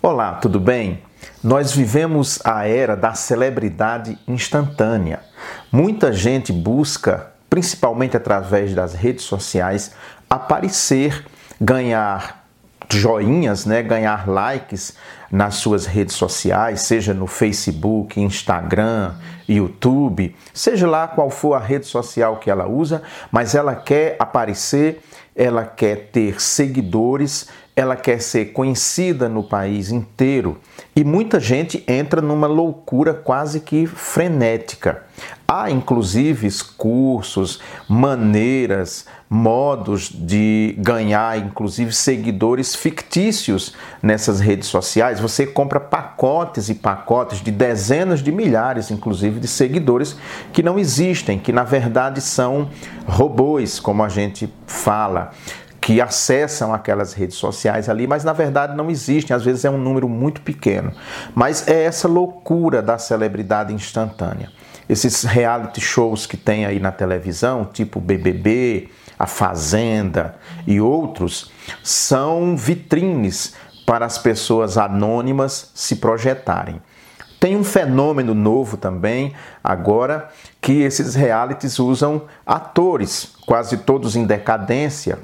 Olá, tudo bem? Nós vivemos a era da celebridade instantânea. Muita gente busca, principalmente através das redes sociais, aparecer, ganhar joinhas, né, ganhar likes nas suas redes sociais, seja no Facebook, Instagram, YouTube, seja lá qual for a rede social que ela usa, mas ela quer aparecer, ela quer ter seguidores, ela quer ser conhecida no país inteiro e muita gente entra numa loucura quase que frenética. Há inclusive cursos, maneiras, modos de ganhar inclusive seguidores fictícios nessas redes sociais. Você compra pacotes e pacotes de dezenas de milhares, inclusive, de seguidores que não existem, que na verdade são robôs, como a gente fala que acessam aquelas redes sociais ali, mas na verdade não existem, às vezes é um número muito pequeno. Mas é essa loucura da celebridade instantânea. Esses reality shows que tem aí na televisão, tipo BBB, A Fazenda e outros, são vitrines para as pessoas anônimas se projetarem. Tem um fenômeno novo também agora que esses realities usam atores, quase todos em decadência,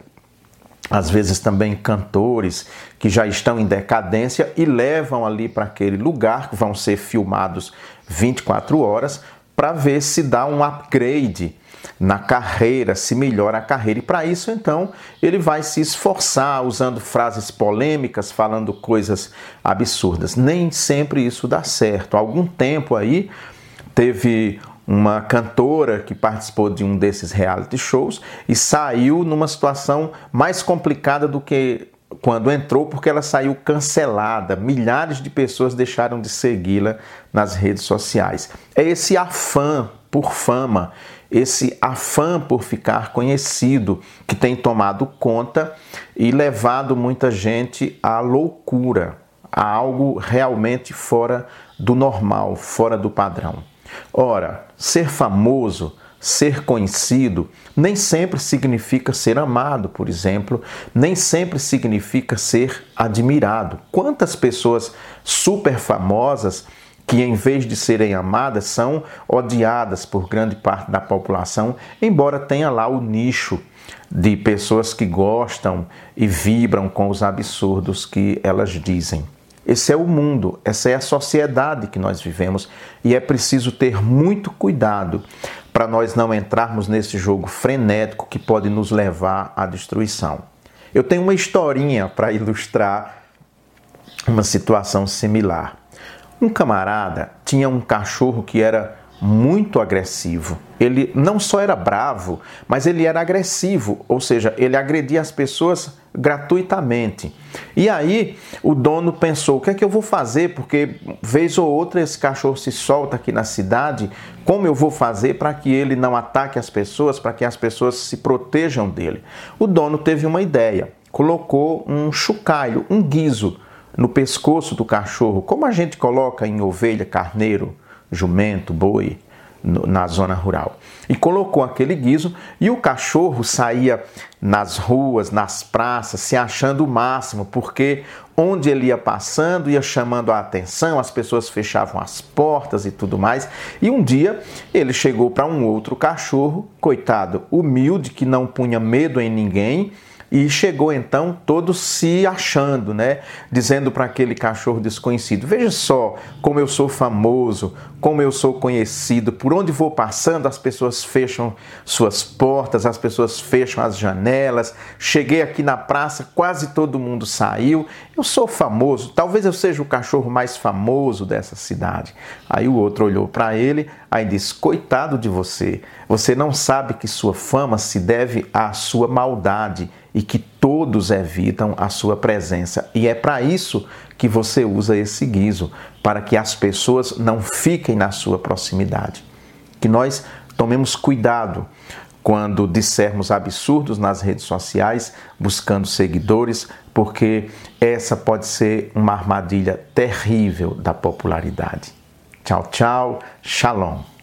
às vezes também cantores que já estão em decadência e levam ali para aquele lugar que vão ser filmados 24 horas para ver se dá um upgrade na carreira, se melhora a carreira. E para isso, então, ele vai se esforçar usando frases polêmicas, falando coisas absurdas. Nem sempre isso dá certo. Há algum tempo aí teve uma cantora que participou de um desses reality shows e saiu numa situação mais complicada do que quando entrou, porque ela saiu cancelada. Milhares de pessoas deixaram de segui-la nas redes sociais. É esse afã por fama, esse afã por ficar conhecido que tem tomado conta e levado muita gente à loucura, a algo realmente fora do normal, fora do padrão. Ora, ser famoso, ser conhecido, nem sempre significa ser amado, por exemplo, nem sempre significa ser admirado. Quantas pessoas super famosas que, em vez de serem amadas, são odiadas por grande parte da população, embora tenha lá o nicho de pessoas que gostam e vibram com os absurdos que elas dizem. Esse é o mundo, essa é a sociedade que nós vivemos e é preciso ter muito cuidado para nós não entrarmos nesse jogo frenético que pode nos levar à destruição. Eu tenho uma historinha para ilustrar uma situação similar. Um camarada tinha um cachorro que era muito agressivo. Ele não só era bravo, mas ele era agressivo, ou seja, ele agredia as pessoas gratuitamente. E aí o dono pensou: o que é que eu vou fazer? Porque vez ou outra esse cachorro se solta aqui na cidade. Como eu vou fazer para que ele não ataque as pessoas, para que as pessoas se protejam dele? O dono teve uma ideia. Colocou um chocalho, um guizo no pescoço do cachorro, como a gente coloca em ovelha, carneiro, jumento, boi na zona rural. E colocou aquele guiso e o cachorro saía nas ruas, nas praças, se achando o máximo, porque onde ele ia passando ia chamando a atenção, as pessoas fechavam as portas e tudo mais. E um dia ele chegou para um outro cachorro, coitado, humilde, que não punha medo em ninguém e chegou então todo se achando, né? Dizendo para aquele cachorro desconhecido: Veja só como eu sou famoso, como eu sou conhecido, por onde vou passando as pessoas fecham suas portas, as pessoas fecham as janelas. Cheguei aqui na praça, quase todo mundo saiu. Eu sou famoso, talvez eu seja o cachorro mais famoso dessa cidade. Aí o outro olhou para ele, aí disse: Coitado de você, você não sabe que sua fama se deve à sua maldade e que todos evitam a sua presença. E é para isso que você usa esse guiso, para que as pessoas não fiquem na sua proximidade. Que nós tomemos cuidado quando dissermos absurdos nas redes sociais, buscando seguidores, porque essa pode ser uma armadilha terrível da popularidade. Tchau, tchau, shalom.